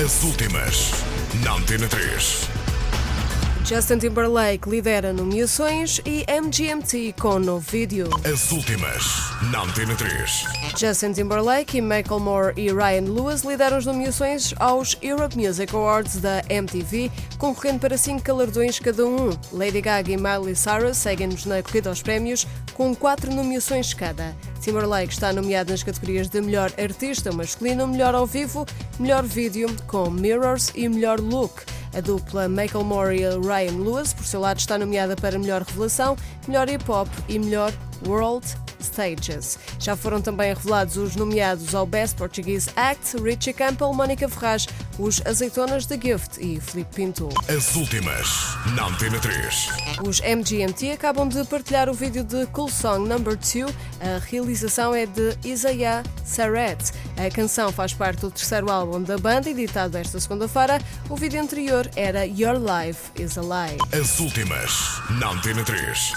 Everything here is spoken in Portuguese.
As últimas, na Antena 3. Justin Timberlake lidera nomeações e MGMT com novo vídeo. As últimas, na Antena 3. Justin Timberlake, Macklemore e Ryan Lewis lideram as nomeações aos Europe Music Awards da MTV, concorrendo para cinco galardões cada um. Lady Gaga e Miley Cyrus seguem-nos na corrida aos prémios, com quatro nomeações cada. Timberlake está nomeado nas categorias de Melhor Artista Masculino, Melhor ao Vivo, Melhor Vídeo, com Mirrors e Melhor Look. A dupla Macklemore e Ryan Lewis, por seu lado, está nomeada para Melhor Revelação, Melhor Hip Hop e Melhor World Stages. Já foram também revelados os nomeados ao Best Portuguese Act, Richie Campbell, Mónica Ferraz, os Azeitonas The Gift e Filipe Pinto. As últimas, na Antena 3. Os MGMT acabam de partilhar o vídeo de Cool Song Number 2. A realização é de Isaiah Saret. A canção faz parte do terceiro álbum da banda, editado esta segunda-feira. O vídeo anterior era Your Life is a Lie. As últimas, na Antena 3.